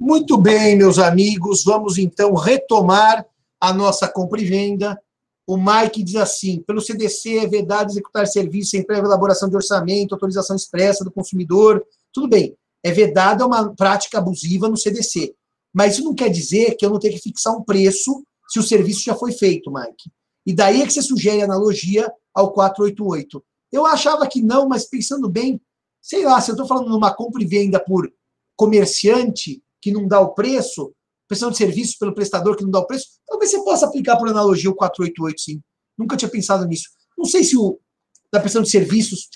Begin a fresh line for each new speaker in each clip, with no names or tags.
Muito bem, meus amigos, vamos então retomar a nossa compra e venda. O Mike diz assim: pelo CDC é vedado executar serviço sem prévia elaboração de orçamento, autorização expressa do consumidor. Tudo bem, é vedado, é uma prática abusiva no CDC. Mas isso não quer dizer que eu não tenho que fixar um preço se o serviço já foi feito, Mike. E daí é que você sugere analogia ao 488. Eu achava que não, mas pensando bem, sei lá, se eu estou falando numa compra e venda por comerciante que não dá o preço, prestação de serviço pelo prestador que não dá o preço, talvez você possa aplicar por analogia o 488, sim. Nunca tinha pensado nisso. Não sei se o da prestação de serviços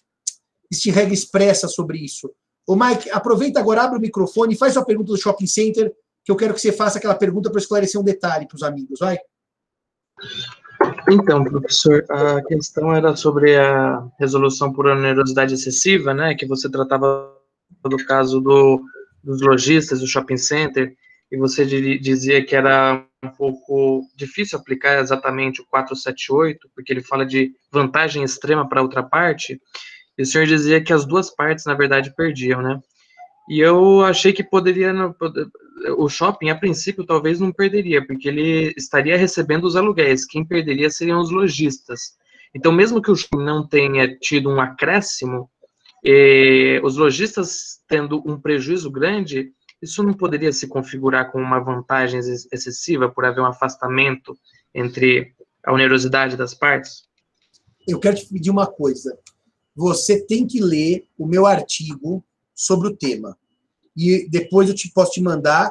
existe regra expressa sobre isso. O Mike, aproveita agora, abre o microfone e faz sua pergunta do shopping center, que eu quero que você faça aquela pergunta para esclarecer um detalhe para os amigos, vai.
Então, professor, a questão era sobre a resolução por onerosidade excessiva, né, que você tratava do caso do, dos lojistas do shopping center, e você dizia que era um pouco difícil aplicar exatamente o 478, porque ele fala de vantagem extrema para outra parte, e o senhor dizia que as duas partes, na verdade, perdiam, né? E eu achei que poderia, o shopping, a princípio, talvez não perderia, porque ele estaria recebendo os aluguéis. Quem perderia seriam os lojistas. Então, mesmo que o shopping não tenha tido um acréscimo, eh, os lojistas tendo um prejuízo grande, isso não poderia se configurar como uma vantagem excessiva por haver um afastamento entre a onerosidade das partes?
Eu quero te pedir uma coisa. Você tem que ler o meu artigo sobre o tema. E depois eu te posso te mandar,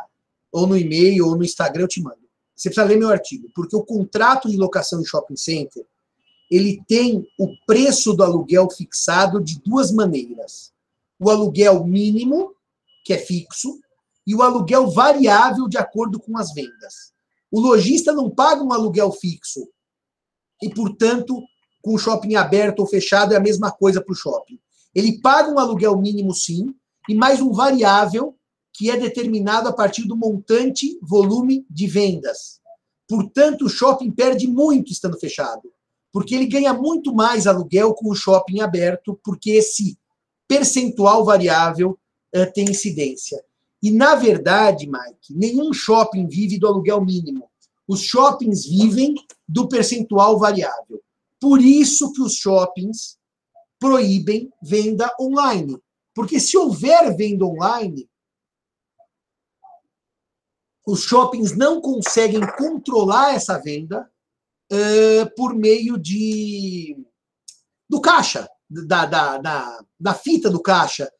ou no e-mail, ou no Instagram, eu te mando. Você precisa ler meu artigo, porque o contrato de locação de shopping center, ele tem o preço do aluguel fixado de duas maneiras. O aluguel mínimo, que é fixo, e o aluguel variável de acordo com as vendas. O lojista não paga um aluguel fixo. E, portanto, com o shopping aberto ou fechado é a mesma coisa para o shopping. Ele paga um aluguel mínimo, sim, e mais um variável que é determinado a partir do montante volume de vendas. Portanto, o shopping perde muito estando fechado, porque ele ganha muito mais aluguel com o shopping aberto, porque esse percentual variável uh, tem incidência. E, na verdade, Mike, nenhum shopping vive do aluguel mínimo. Os shoppings vivem do percentual variável. Por isso que os shoppings proíbem venda online. Porque se houver venda online, os shoppings não conseguem controlar essa venda uh, por meio de do caixa, da, da, da, da fita do caixa,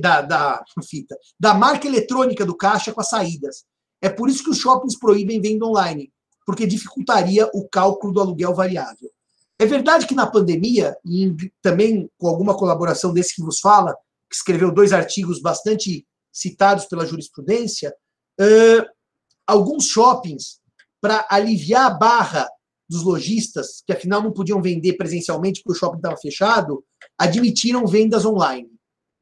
da, da fita, da marca eletrônica do caixa com as saídas. É por isso que os shoppings proíbem venda online, porque dificultaria o cálculo do aluguel variável. É verdade que na pandemia, e também com alguma colaboração desse que vos fala, que escreveu dois artigos bastante citados pela jurisprudência, uh, alguns shoppings, para aliviar a barra dos lojistas, que afinal não podiam vender presencialmente porque o shopping estava fechado, admitiram vendas online.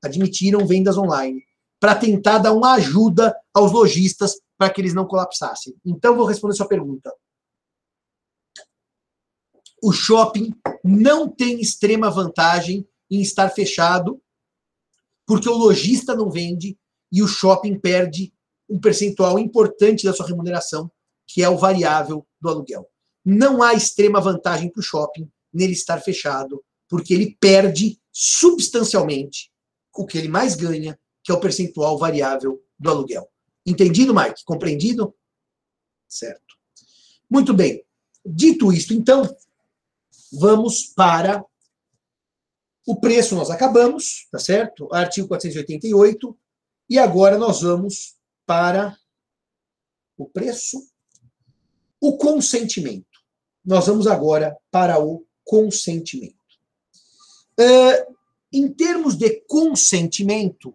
Admitiram vendas online. Para tentar dar uma ajuda aos lojistas para que eles não colapsassem. Então, vou responder sua pergunta. O shopping não tem extrema vantagem em estar fechado porque o lojista não vende e o shopping perde um percentual importante da sua remuneração, que é o variável do aluguel. Não há extrema vantagem para o shopping nele estar fechado, porque ele perde substancialmente o que ele mais ganha, que é o percentual variável do aluguel. Entendido, Mike? Compreendido? Certo. Muito bem. Dito isto, então, vamos para o preço nós acabamos, tá certo? Artigo 488. E agora nós vamos para o preço, o consentimento. Nós vamos agora para o consentimento. Uh, em termos de consentimento,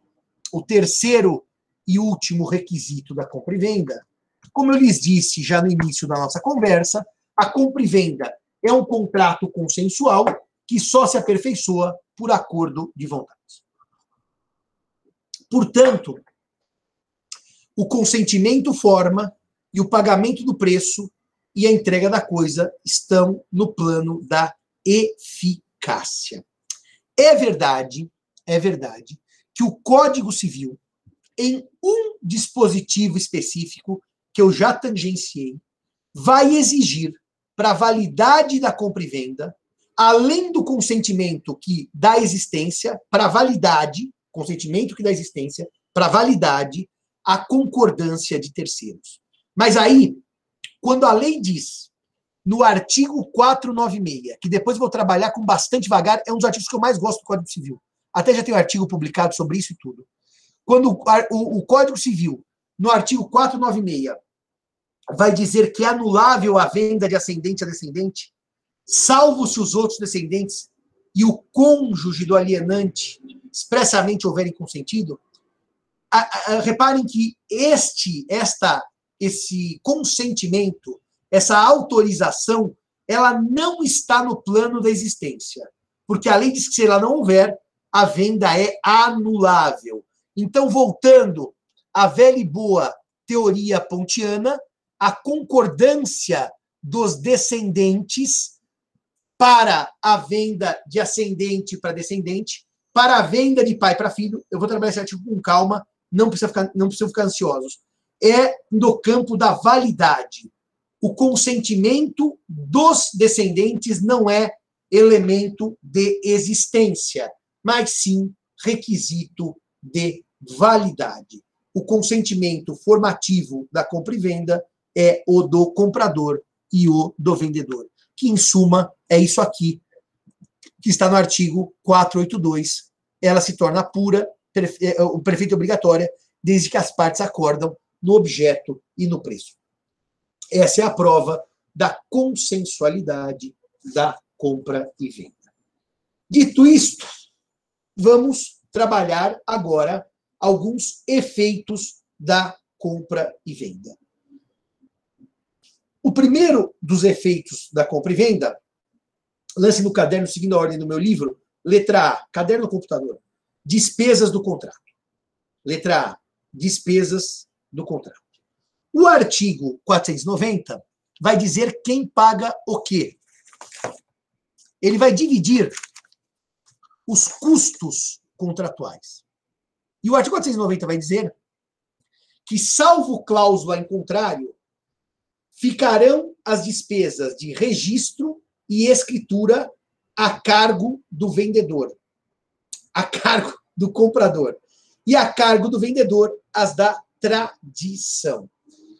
o terceiro e último requisito da compra e venda, como eu lhes disse já no início da nossa conversa, a compra e venda é um contrato consensual que só se aperfeiçoa por acordo de vontades. Portanto, o consentimento forma e o pagamento do preço e a entrega da coisa estão no plano da eficácia. É verdade, é verdade que o Código Civil em um dispositivo específico que eu já tangenciei, vai exigir para a validade da compra e venda, além do consentimento que dá existência, para validade, consentimento que dá existência, para validade, a concordância de terceiros. Mas aí, quando a lei diz, no artigo 496, que depois vou trabalhar com bastante vagar, é um dos artigos que eu mais gosto do Código Civil. Até já tem um artigo publicado sobre isso e tudo. Quando o, o, o Código Civil, no artigo 496, vai dizer que é anulável a venda de ascendente a descendente, salvo se os outros descendentes e o cônjuge do alienante expressamente houverem consentido, a, a, reparem que este, esta, esse consentimento, essa autorização, ela não está no plano da existência, porque a lei diz que se ela não houver, a venda é anulável. Então, voltando à velha e boa teoria pontiana, a concordância dos descendentes para a venda de ascendente para descendente, para a venda de pai para filho. Eu vou trabalhar esse artigo com calma, não precisa ficar, não precisa ficar ansiosos. É no campo da validade. O consentimento dos descendentes não é elemento de existência, mas sim requisito de validade. O consentimento formativo da compra e venda é o do comprador e o do vendedor, que em suma é isso aqui que está no artigo 482. Ela se torna pura, é, o prefeito obrigatória, desde que as partes acordam no objeto e no preço. Essa é a prova da consensualidade da compra e venda. Dito isto, vamos trabalhar agora alguns efeitos da compra e venda. O primeiro dos efeitos da compra e venda, lance no caderno seguindo a ordem do meu livro, letra A, caderno no computador, despesas do contrato. Letra A, despesas do contrato. O artigo 490 vai dizer quem paga o quê. Ele vai dividir os custos contratuais. E o artigo 490 vai dizer que, salvo cláusula em contrário, ficarão as despesas de registro e escritura a cargo do vendedor, a cargo do comprador, e a cargo do vendedor as da tradição.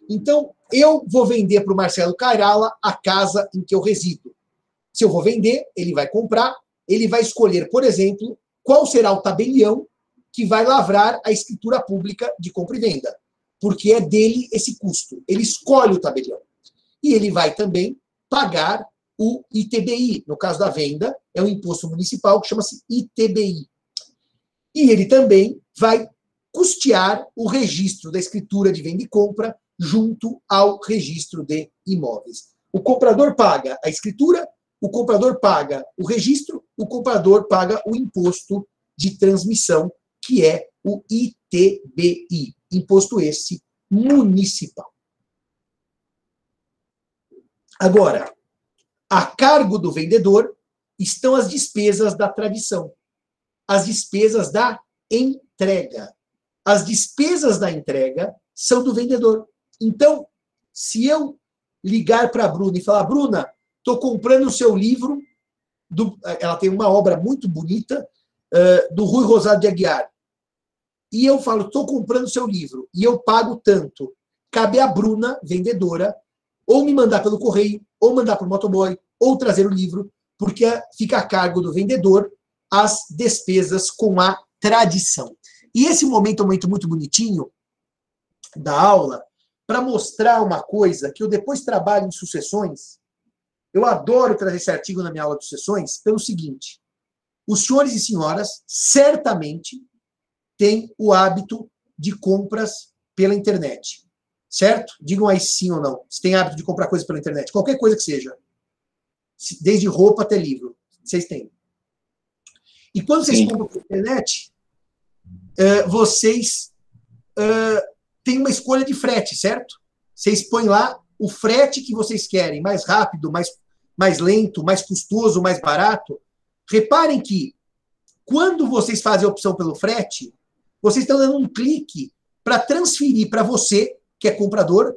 Então, eu vou vender para o Marcelo Cairala a casa em que eu resido. Se eu vou vender, ele vai comprar, ele vai escolher, por exemplo, qual será o tabelião que vai lavrar a escritura pública de compra e venda, porque é dele esse custo. Ele escolhe o tabelião e ele vai também pagar o ITBI. No caso da venda, é um imposto municipal que chama-se ITBI. E ele também vai custear o registro da escritura de venda e compra junto ao registro de imóveis. O comprador paga a escritura, o comprador paga o registro, o comprador paga o imposto de transmissão, que é o ITBI, imposto esse municipal. Agora, a cargo do vendedor estão as despesas da tradição, as despesas da entrega. As despesas da entrega são do vendedor. Então, se eu ligar para a Bruna e falar, Bruna, estou comprando o seu livro, do, ela tem uma obra muito bonita, uh, do Rui Rosado de Aguiar, e eu falo, estou comprando o seu livro, e eu pago tanto, cabe à Bruna, vendedora, ou me mandar pelo correio, ou mandar para o motoboy, ou trazer o livro, porque fica a cargo do vendedor as despesas com a tradição. E esse momento é um momento muito bonitinho da aula para mostrar uma coisa que eu depois trabalho em sucessões. Eu adoro trazer esse artigo na minha aula de sucessões pelo seguinte: os senhores e senhoras certamente têm o hábito de compras pela internet certo? Digam aí sim ou não. Se tem hábito de comprar coisas pela internet, qualquer coisa que seja. Desde roupa até livro. Vocês têm. E quando vocês sim. compram pela internet, uh, vocês uh, têm uma escolha de frete, certo? Vocês põem lá o frete que vocês querem, mais rápido, mais, mais lento, mais custoso, mais barato. Reparem que quando vocês fazem a opção pelo frete, vocês estão dando um clique para transferir para você, que é comprador,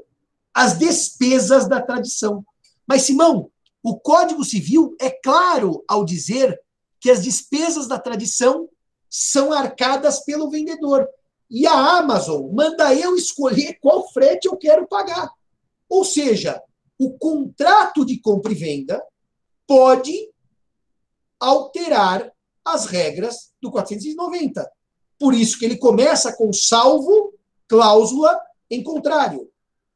as despesas da tradição. Mas, Simão, o Código Civil é claro ao dizer que as despesas da tradição são arcadas pelo vendedor. E a Amazon manda eu escolher qual frete eu quero pagar. Ou seja, o contrato de compra e venda pode alterar as regras do 490. Por isso que ele começa com salvo cláusula em contrário.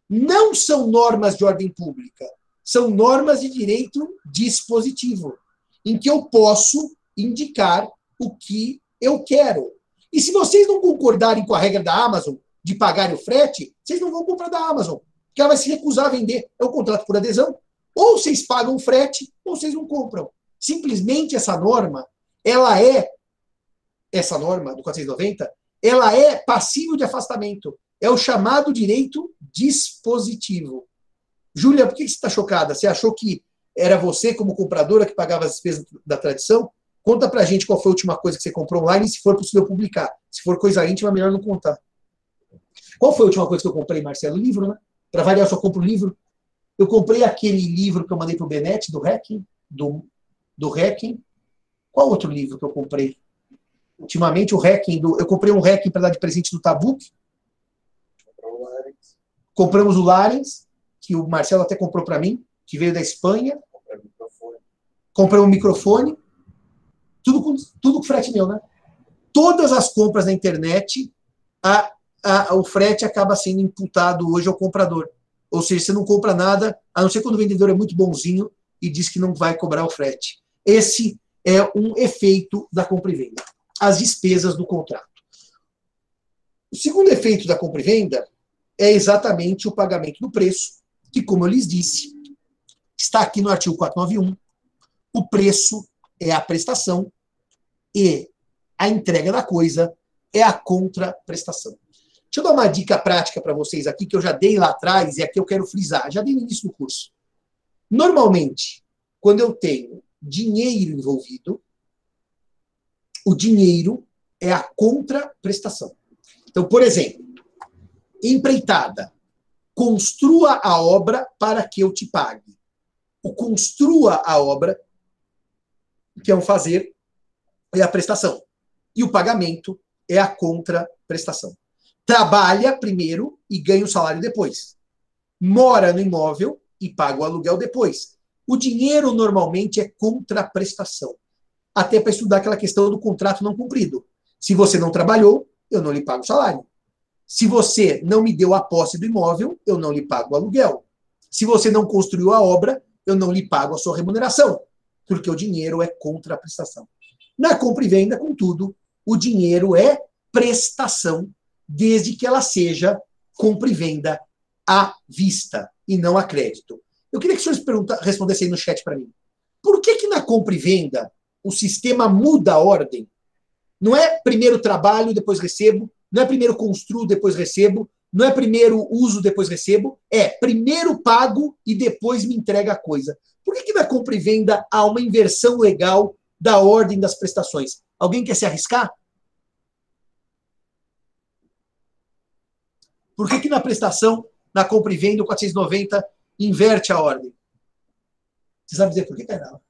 Não são normas de ordem pública, são normas de direito dispositivo, em que eu posso indicar o que eu quero. E se vocês não concordarem com a regra da Amazon de pagar o frete, vocês não vão comprar da Amazon, porque ela vai se recusar a vender. É um contrato por adesão. Ou vocês pagam o frete, ou vocês não compram. Simplesmente essa norma, ela é, essa norma do 490, ela é passível de afastamento. É o chamado direito dispositivo. Júlia, por que você está chocada? Você achou que era você, como compradora, que pagava as despesas da tradição? Conta pra gente qual foi a última coisa que você comprou online, se for possível publicar. Se for coisa íntima, melhor não contar. Qual foi a última coisa que eu comprei, Marcelo? Livro, né? Para variar, eu só compro livro. Eu comprei aquele livro que eu mandei pro Benete, do Hacking, do, do Hacking. Qual outro livro que eu comprei? Ultimamente, o Hacking, do, eu comprei um Hacking para dar de presente do Tabuk. Compramos o Larens, que o Marcelo até comprou para mim, que veio da Espanha. Comprei um microfone. Tudo com, tudo com frete meu, né? Todas as compras na internet, a, a, o frete acaba sendo imputado hoje ao comprador. Ou seja, você não compra nada, a não ser quando o vendedor é muito bonzinho e diz que não vai cobrar o frete. Esse é um efeito da compra e venda. As despesas do contrato. O segundo efeito da compra e venda é exatamente o pagamento do preço, que, como eu lhes disse, está aqui no artigo 491. O preço é a prestação e a entrega da coisa é a contraprestação. Deixa eu dar uma dica prática para vocês aqui, que eu já dei lá atrás e aqui eu quero frisar, já dei no início do curso. Normalmente, quando eu tenho dinheiro envolvido, o dinheiro é a contraprestação. Então, por exemplo, empreitada, construa a obra para que eu te pague. O construa a obra que é o fazer, é a prestação. E o pagamento é a contraprestação. Trabalha primeiro e ganha o salário depois. Mora no imóvel e paga o aluguel depois. O dinheiro normalmente é contraprestação. Até para estudar aquela questão do contrato não cumprido. Se você não trabalhou, eu não lhe pago o salário. Se você não me deu a posse do imóvel, eu não lhe pago o aluguel. Se você não construiu a obra, eu não lhe pago a sua remuneração porque o dinheiro é contra a prestação. Na compra e venda, contudo, o dinheiro é prestação, desde que ela seja compra e venda à vista e não a crédito. Eu queria que os senhores respondessem aí no chat para mim. Por que, que na compra e venda o sistema muda a ordem? Não é primeiro trabalho, depois recebo, não é primeiro construo, depois recebo, não é primeiro uso, depois recebo, é primeiro pago e depois me entrega a coisa. Por que, que na compra e venda há uma inversão legal da ordem das prestações? Alguém quer se arriscar? Por que, que na prestação, na compra e venda, o 490 inverte a ordem? Você sabe dizer por que, Carol?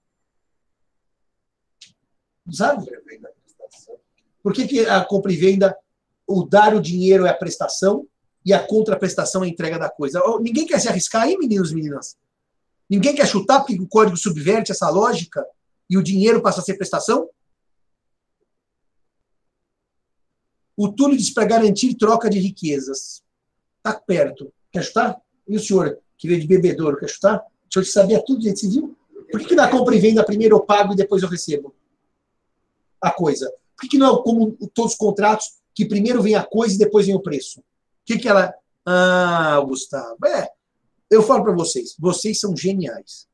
Não sabe? Por que, que a compra e venda, o dar o dinheiro é a prestação e a contraprestação é a entrega da coisa? Ninguém quer se arriscar aí, meninos e meninas? Ninguém quer chutar porque o código subverte essa lógica e o dinheiro passa a ser prestação? O Túlio diz para garantir troca de riquezas. Está perto. Quer chutar? E o senhor, que veio de bebedouro, quer chutar? O senhor sabia tudo, gente civil? Por que, que na compra e venda primeiro eu pago e depois eu recebo a coisa? Por que, que não é como todos os contratos, que primeiro vem a coisa e depois vem o preço? O que, que ela. Ah, Gustavo. É, eu falo para vocês, vocês são geniais.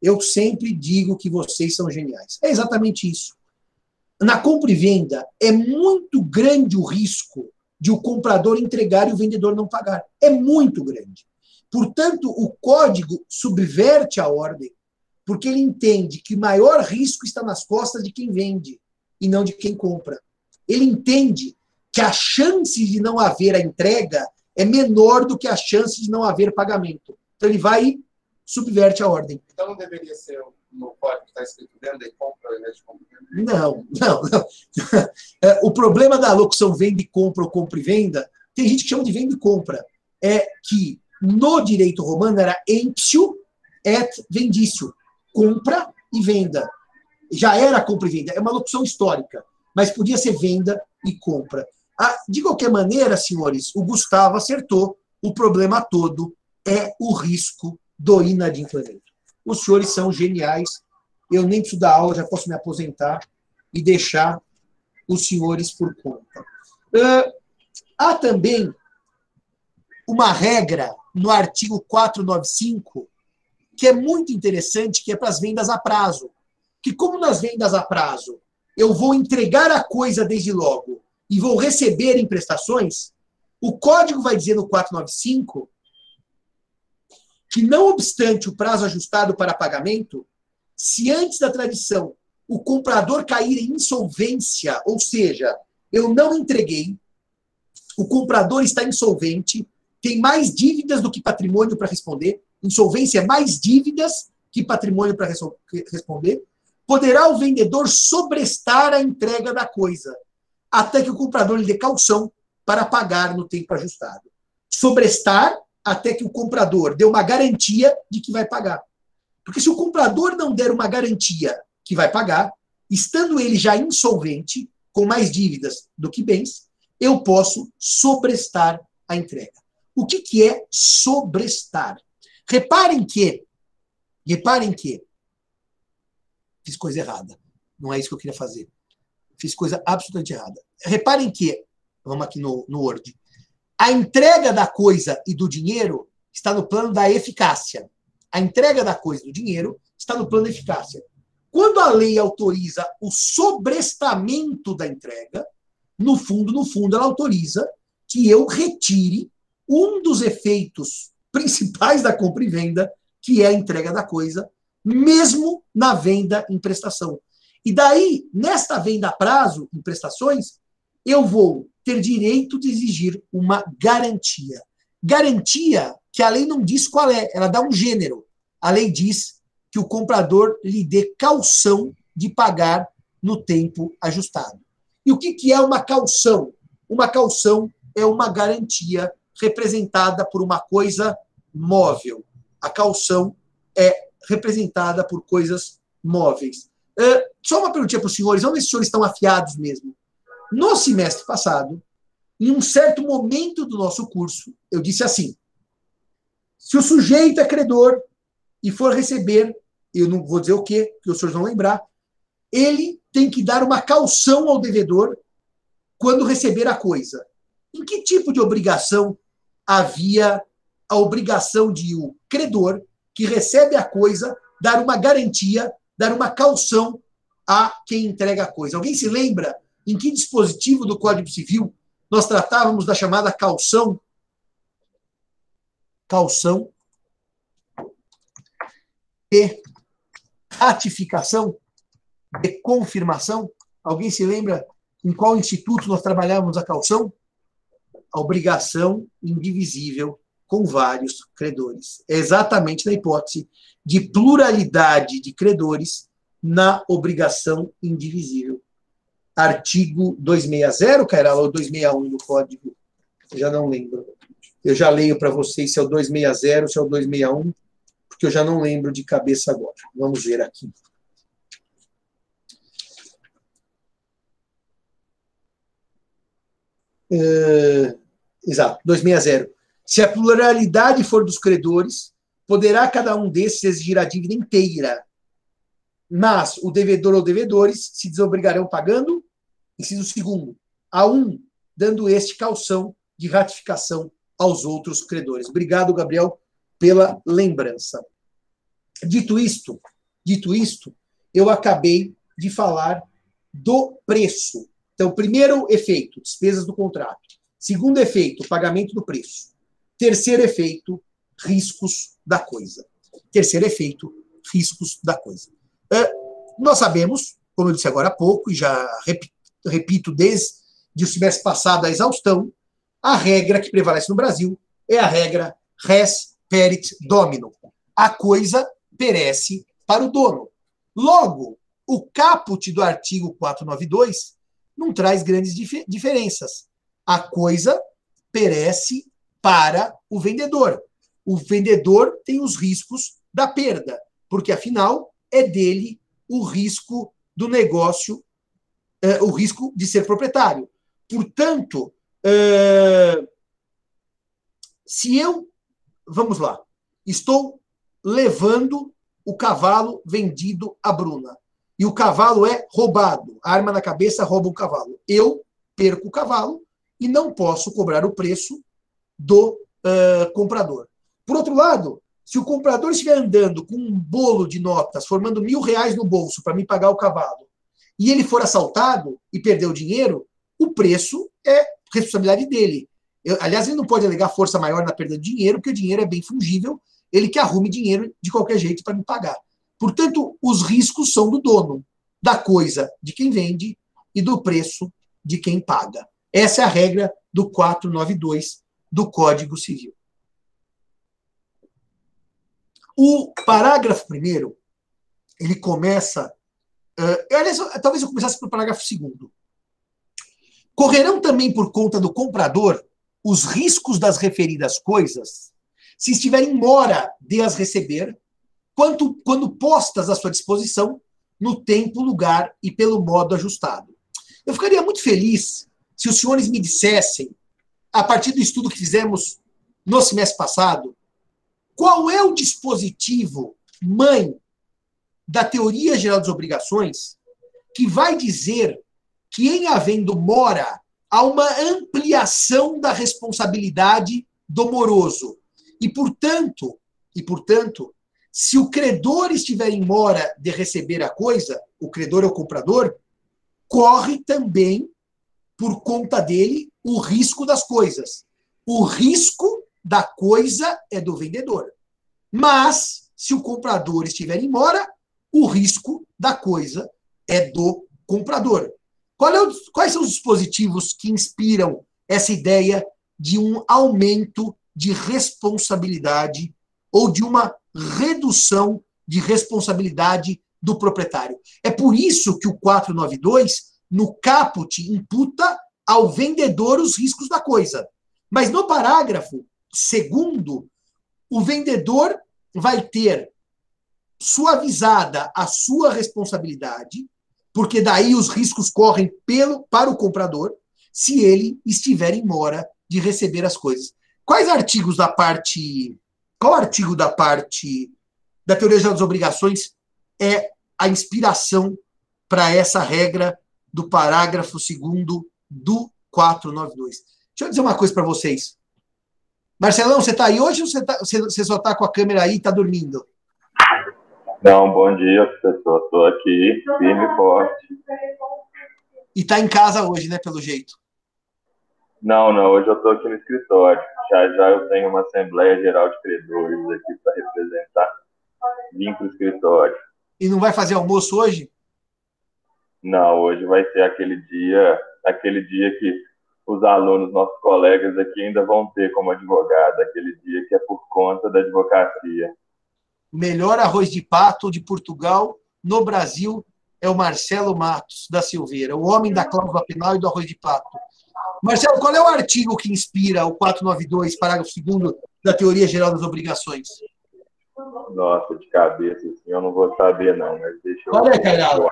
Eu sempre digo que vocês são geniais. É exatamente isso. Na compra e venda, é muito grande o risco de o comprador entregar e o vendedor não pagar. É muito grande. Portanto, o código subverte a ordem, porque ele entende que o maior risco está nas costas de quem vende e não de quem compra. Ele entende que a chance de não haver a entrega é menor do que a chance de não haver pagamento. Então ele vai e subverte a ordem.
Então não deveria ser no código que está escrito venda e compra ao invés de compra
Não, não, não. É, o problema da locução venda e compra ou compra e venda, tem gente que chama de venda e compra, é que no direito romano era emptio et vendício, compra e venda. Já era compra e venda, é uma locução histórica, mas podia ser venda e compra. Ah, de qualquer maneira, senhores, o Gustavo acertou, o problema todo é o risco do inadimplemento. Os senhores são geniais, eu nem preciso dar aula, já posso me aposentar e deixar os senhores por conta. Uh, há também uma regra no artigo 495 que é muito interessante, que é para as vendas a prazo. Que como nas vendas a prazo eu vou entregar a coisa desde logo e vou receber em prestações, o código vai dizer no 495 que, não obstante o prazo ajustado para pagamento, se antes da tradição o comprador cair em insolvência, ou seja, eu não entreguei, o comprador está insolvente, tem mais dívidas do que patrimônio para responder, insolvência é mais dívidas que patrimônio para responder, poderá o vendedor sobrestar a entrega da coisa, até que o comprador lhe dê calção para pagar no tempo ajustado. Sobrestar até que o comprador dê uma garantia de que vai pagar. Porque se o comprador não der uma garantia que vai pagar, estando ele já insolvente, com mais dívidas do que bens, eu posso sobrestar a entrega. O que, que é sobrestar? Reparem que, reparem que, fiz coisa errada. Não é isso que eu queria fazer. Fiz coisa absolutamente errada. Reparem que, vamos aqui no, no Word, a entrega da coisa e do dinheiro está no plano da eficácia. A entrega da coisa e do dinheiro está no plano da eficácia. Quando a lei autoriza o sobrestamento da entrega, no fundo, no fundo, ela autoriza que eu retire um dos efeitos principais da compra e venda, que é a entrega da coisa, mesmo na venda em prestação. E daí, nesta venda a prazo, em prestações, eu vou ter direito de exigir uma garantia. Garantia que a lei não diz qual é, ela dá um gênero. A lei diz que o comprador lhe dê calção de pagar no tempo ajustado. E o que, que é uma calção? Uma calção é uma garantia representada por uma coisa móvel. A calção é representada por coisas móveis. Só uma perguntinha para os senhores, vamos ver se os senhores estão afiados mesmo. No semestre passado, em um certo momento do nosso curso, eu disse assim: se o sujeito é credor e for receber, eu não vou dizer o quê, que os senhores vão lembrar, ele tem que dar uma calção ao devedor quando receber a coisa. Em que tipo de obrigação havia a obrigação de o credor, que recebe a coisa, dar uma garantia, dar uma calção a quem entrega a coisa. Alguém se lembra em que dispositivo do Código Civil nós tratávamos da chamada calção? Calção e ratificação, de confirmação. Alguém se lembra em qual instituto nós trabalhávamos a calção? A obrigação indivisível com vários credores. É exatamente na hipótese de pluralidade de credores na obrigação indivisível. Artigo 260, Cairala, ou 261 do Código, já não lembro. Eu já leio para vocês se é o 260, se é o 261, porque eu já não lembro de cabeça agora. Vamos ver aqui. Uh, exato, 260. Se a pluralidade for dos credores, poderá cada um desses exigir a dívida inteira. Mas o devedor ou devedores se desobrigarão pagando, inciso segundo, a um, dando este calção de ratificação aos outros credores. Obrigado, Gabriel, pela lembrança. Dito isto, dito isto, eu acabei de falar do preço. Então, primeiro efeito, despesas do contrato. Segundo efeito, pagamento do preço. Terceiro efeito, riscos da coisa. Terceiro efeito, riscos da coisa. Uh, nós sabemos, como eu disse agora há pouco, e já repito desde de semestre passado a exaustão, a regra que prevalece no Brasil é a regra res perit domino. A coisa perece para o dono. Logo, o caput do artigo 492 não traz grandes dif diferenças. A coisa perece para o vendedor. O vendedor tem os riscos da perda, porque afinal é dele o risco do negócio, é, o risco de ser proprietário. Portanto, é, se eu, vamos lá, estou levando o cavalo vendido a Bruna e o cavalo é roubado, a arma na cabeça rouba o cavalo. Eu perco o cavalo e não posso cobrar o preço do uh, comprador. Por outro lado, se o comprador estiver andando com um bolo de notas, formando mil reais no bolso para me pagar o cavalo, e ele for assaltado e perder o dinheiro, o preço é responsabilidade dele. Eu, aliás, ele não pode alegar força maior na perda de dinheiro, porque o dinheiro é bem fungível, ele que arrume dinheiro de qualquer jeito para me pagar. Portanto, os riscos são do dono, da coisa de quem vende e do preço de quem paga. Essa é a regra do 492 do Código Civil. O parágrafo primeiro, ele começa. Uh, aliás, talvez eu começasse pelo parágrafo segundo. Correrão também por conta do comprador os riscos das referidas coisas, se estiverem mora de as receber, quanto, quando postas à sua disposição, no tempo, lugar e pelo modo ajustado. Eu ficaria muito feliz se os senhores me dissessem, a partir do estudo que fizemos no semestre passado, qual é o dispositivo mãe da teoria geral das obrigações que vai dizer que, em havendo mora, há uma ampliação da responsabilidade do moroso. E, portanto, e, portanto, se o credor estiver em mora de receber a coisa, o credor é o comprador, corre também, por conta dele, o risco das coisas. O risco da coisa é do vendedor. Mas, se o comprador estiver em mora, o risco da coisa é do comprador. É o, quais são os dispositivos que inspiram essa ideia de um aumento de responsabilidade ou de uma redução de responsabilidade do proprietário. É por isso que o 492, no caput, imputa ao vendedor os riscos da coisa. Mas no parágrafo segundo, o vendedor vai ter suavizada a sua responsabilidade, porque daí os riscos correm pelo para o comprador, se ele estiver em mora de receber as coisas. Quais artigos da parte qual artigo da parte da teoria das obrigações é a inspiração para essa regra do parágrafo 2 do 492? Deixa eu dizer uma coisa para vocês. Marcelão, você está aí hoje ou você, tá, você, você só está com a câmera aí e está dormindo?
Não, bom dia, professor. Estou aqui, firme e forte.
E está em casa hoje, né, pelo jeito?
Não, não, hoje eu estou aqui no escritório. Já já eu tenho uma Assembleia Geral de Credores aqui para representar. Vim para o escritório.
E não vai fazer almoço hoje?
Não, hoje vai ser aquele dia, aquele dia que os alunos, nossos colegas aqui ainda vão ter como advogado, aquele dia que é por conta da advocacia.
Melhor arroz de pato de Portugal no Brasil é o Marcelo Matos da Silveira, o homem da cláusula penal e do arroz de pato. Marcelo, qual é o artigo que inspira o 492, parágrafo 2 da Teoria Geral das Obrigações?
Nossa, de cabeça, assim, eu não vou saber, não, mas deixa eu. Qual
é, Carol?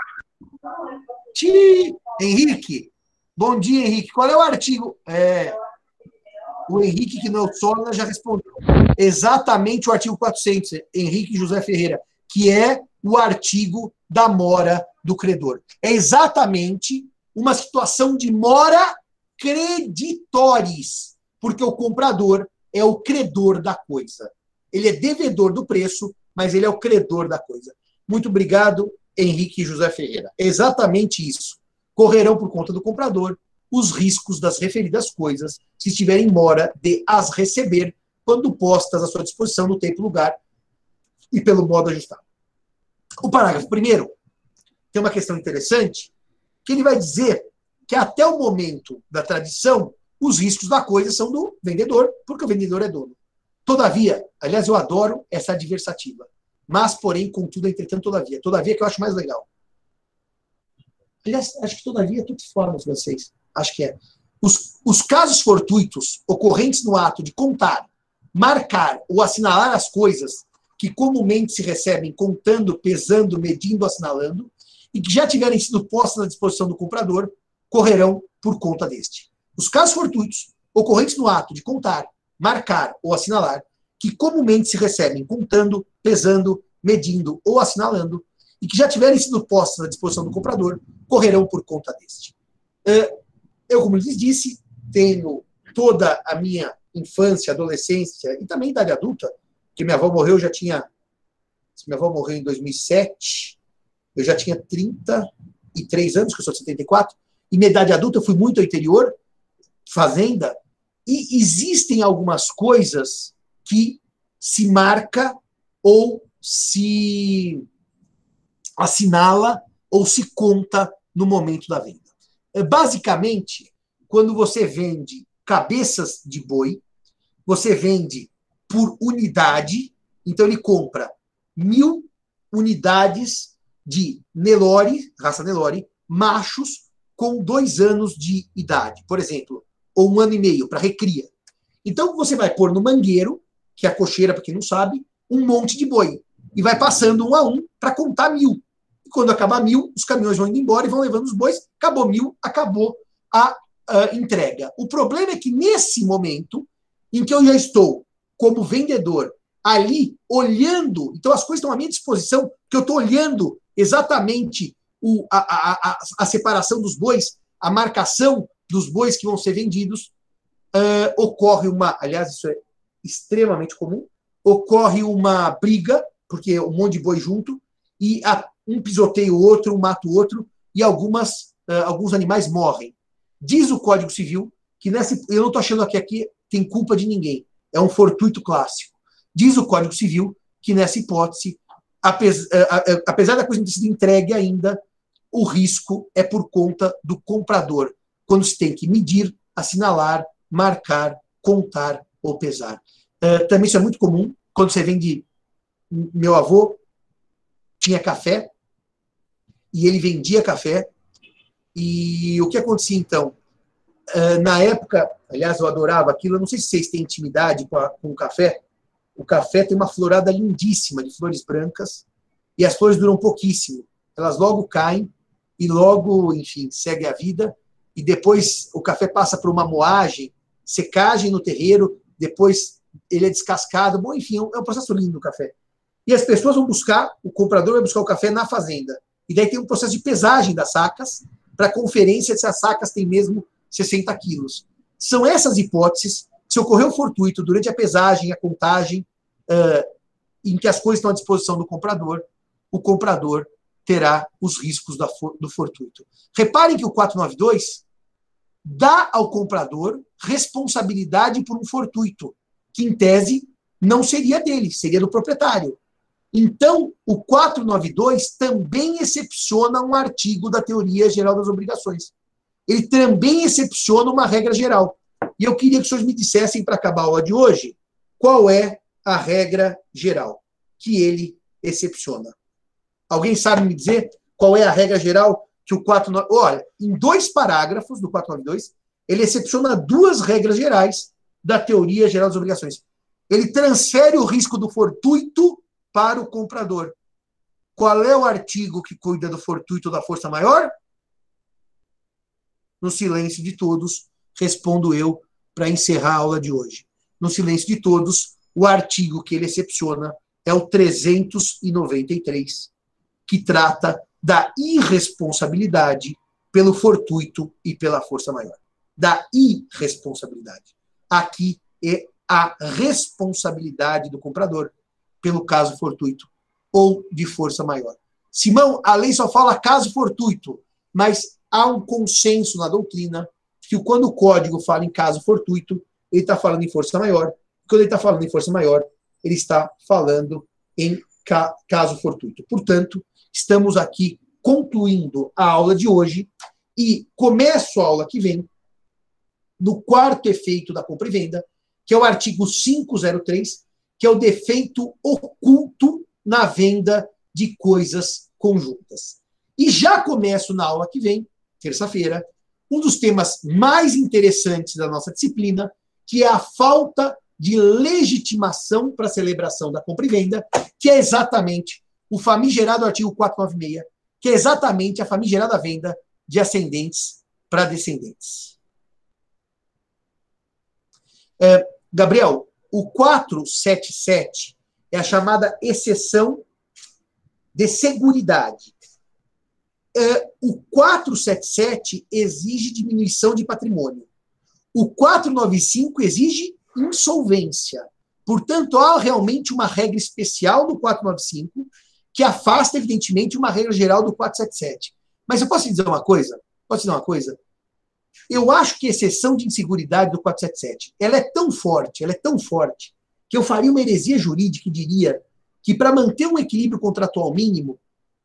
Ti, Henrique. Bom dia, Henrique. Qual é o artigo? É, o Henrique, que não é o Solana, já respondeu. Exatamente o artigo 400, Henrique José Ferreira, que é o artigo da mora do credor. É exatamente uma situação de mora creditores, porque o comprador é o credor da coisa. Ele é devedor do preço, mas ele é o credor da coisa. Muito obrigado, Henrique José Ferreira. É exatamente isso. Correrão por conta do comprador os riscos das referidas coisas, se estiverem mora de as receber, quando postas à sua disposição no tempo lugar e pelo modo ajustado. O parágrafo primeiro tem uma questão interessante, que ele vai dizer que até o momento da tradição, os riscos da coisa são do vendedor, porque o vendedor é dono. Todavia, aliás, eu adoro essa adversativa. Mas, porém, contudo, entretanto, todavia. Todavia que eu acho mais legal. Aliás, acho que todavia é tudo fora no francês. Acho que é. Os, os casos fortuitos ocorrentes no ato de contar, marcar ou assinalar as coisas que comumente se recebem contando, pesando, medindo, assinalando, e que já tiverem sido postas à disposição do comprador, correrão por conta deste. Os casos fortuitos, ocorrentes no ato de contar, marcar ou assinalar, que comumente se recebem contando, pesando, medindo ou assinalando, e que já tiverem sido postas à disposição do comprador, correrão por conta deste. Eu, como lhes disse, tenho toda a minha infância, adolescência e também idade adulta, que minha avó morreu, já tinha. Se minha avó morreu em 2007, eu já tinha 33 anos, que eu sou de 74, e minha idade adulta eu fui muito ao interior, fazenda, e existem algumas coisas que se marca ou se assinala ou se conta no momento da venda. É, basicamente, quando você vende cabeças de boi, você vende por unidade, então ele compra mil unidades de Nelore, raça Nelore, machos com dois anos de idade, por exemplo, ou um ano e meio para recria. Então você vai pôr no mangueiro, que é a cocheira, para quem não sabe, um monte de boi e vai passando um a um para contar mil. E quando acabar mil, os caminhões vão indo embora e vão levando os bois. Acabou mil, acabou a, a entrega. O problema é que nesse momento em que eu já estou como vendedor ali olhando, então as coisas estão à minha disposição, que eu estou olhando exatamente o, a, a, a, a, separação dos bois, a marcação dos bois que vão ser vendidos, uh, ocorre uma, aliás, isso é extremamente comum, ocorre uma briga, porque é um monte de boi junto, e um pisoteia o outro, um mata o outro, e algumas, uh, alguns animais morrem. Diz o Código Civil que nessa. Eu não estou achando que aqui tem culpa de ninguém. É um fortuito clássico. Diz o Código Civil que nessa hipótese, eh, apesar da coisa não ter sido entregue ainda, o risco é por conta do comprador, quando se tem que medir, assinalar, marcar, contar ou pesar. Também isso é muito comum quando você vende. Meu avô tinha café e ele vendia café. E o que acontecia então? Uh, na época, aliás, eu adorava aquilo. Eu não sei se vocês têm intimidade com, a, com o café. O café tem uma florada lindíssima de flores brancas e as flores duram pouquíssimo. Elas logo caem e logo, enfim, segue a vida. E depois o café passa por uma moagem, secagem no terreiro, depois ele é descascado. Bom, enfim, é um processo lindo o café. E as pessoas vão buscar, o comprador vai buscar o café na fazenda. E daí tem um processo de pesagem das sacas, para conferência se as sacas têm mesmo 60 quilos. São essas hipóteses, se ocorreu fortuito durante a pesagem, a contagem, uh, em que as coisas estão à disposição do comprador, o comprador terá os riscos do fortuito. Reparem que o 492 dá ao comprador responsabilidade por um fortuito que em tese não seria dele, seria do proprietário. Então, o 492 também excepciona um artigo da Teoria Geral das Obrigações. Ele também excepciona uma regra geral. E eu queria que senhores me dissessem, para acabar a aula de hoje, qual é a regra geral que ele excepciona. Alguém sabe me dizer qual é a regra geral que o 492. Olha, em dois parágrafos do 492, ele excepciona duas regras gerais da teoria geral das obrigações. Ele transfere o risco do fortuito para o comprador. Qual é o artigo que cuida do fortuito da força maior? No silêncio de todos, respondo eu para encerrar a aula de hoje. No silêncio de todos, o artigo que ele excepciona é o 393, que trata da irresponsabilidade pelo fortuito e pela força maior. Da irresponsabilidade aqui é a responsabilidade do comprador pelo caso fortuito ou de força maior. Simão, a lei só fala caso fortuito, mas há um consenso na doutrina que quando o código fala em caso fortuito, ele está falando em força maior. Quando ele está falando em força maior, ele está falando em ca caso fortuito. Portanto, estamos aqui concluindo a aula de hoje E começo a aula que vem no quarto efeito da compra e venda, que é o artigo 503, que é o defeito oculto na venda de coisas conjuntas. E já começo na aula que vem, terça-feira, um dos temas mais interessantes da nossa disciplina, que é a falta de legitimação para a celebração da compra e venda, que é exatamente o famigerado artigo 496, que é exatamente a famigerada venda de ascendentes para descendentes. É, Gabriel, o 477 é a chamada exceção de seguridade. É, o 477 exige diminuição de patrimônio. O 495 exige insolvência. Portanto, há realmente uma regra especial do 495 que afasta, evidentemente, uma regra geral do 477. Mas eu posso te dizer uma coisa? Posso te dizer uma coisa? Eu acho que a exceção de inseguridade do 477, ela é tão forte, ela é tão forte, que eu faria uma heresia jurídica e diria que para manter um equilíbrio contratual mínimo,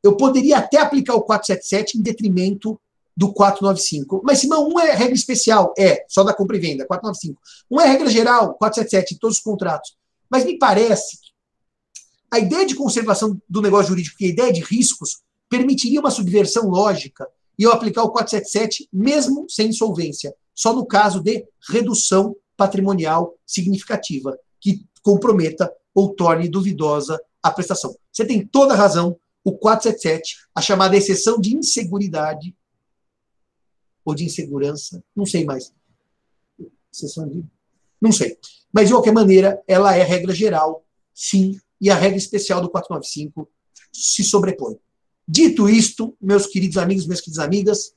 eu poderia até aplicar o 477 em detrimento do 495. Mas, Simão, um é regra especial, é, só da compra e venda, 495. Um é regra geral, 477, em todos os contratos. Mas me parece que a ideia de conservação do negócio jurídico e a ideia de riscos permitiria uma subversão lógica e eu aplicar o 477 mesmo sem insolvência, só no caso de redução patrimonial significativa, que comprometa ou torne duvidosa a prestação. Você tem toda a razão, o 477, a chamada exceção de inseguridade, ou de insegurança, não sei mais. Exceção de. Não sei. Mas, de qualquer maneira, ela é regra geral, sim, e a regra especial do 495 se sobrepõe. Dito isto, meus queridos amigos, minhas queridas amigas,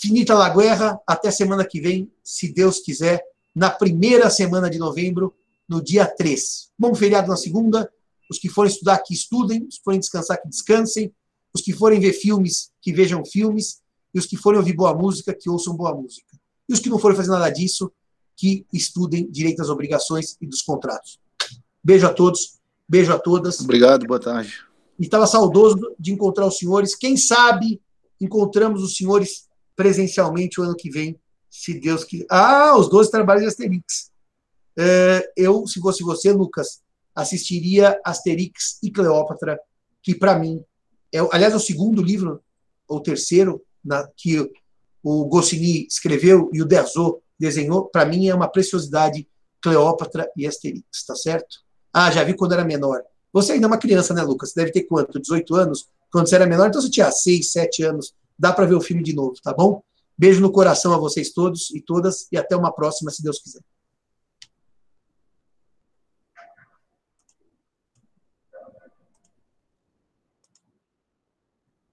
finita la guerra, até semana que vem, se Deus quiser, na primeira semana de novembro, no dia 3. Bom feriado na segunda, os que forem estudar, que estudem, os que forem descansar, que descansem, os que forem ver filmes, que vejam filmes, e os que forem ouvir boa música, que ouçam boa música. E os que não forem fazer nada disso, que estudem direito às obrigações e dos contratos. Beijo a todos, beijo a todas.
Obrigado, boa tarde.
Estava saudoso de encontrar os senhores. Quem sabe encontramos os senhores presencialmente o ano que vem, se Deus quiser. Ah, os 12 trabalhos de Asterix. É, eu, se fosse você, Lucas, assistiria Asterix e Cleópatra, que para mim é, aliás, é o segundo livro, ou terceiro, na, que o Goscinny escreveu e o Derzo desenhou, para mim é uma preciosidade Cleópatra e Asterix, tá certo? Ah, já vi quando era menor. Você ainda é uma criança, né, Lucas? Deve ter quanto? 18 anos? Quando você era menor, então você tinha 6, 7 anos. Dá para ver o filme de novo, tá bom? Beijo no coração a vocês todos e todas e até uma próxima, se Deus quiser.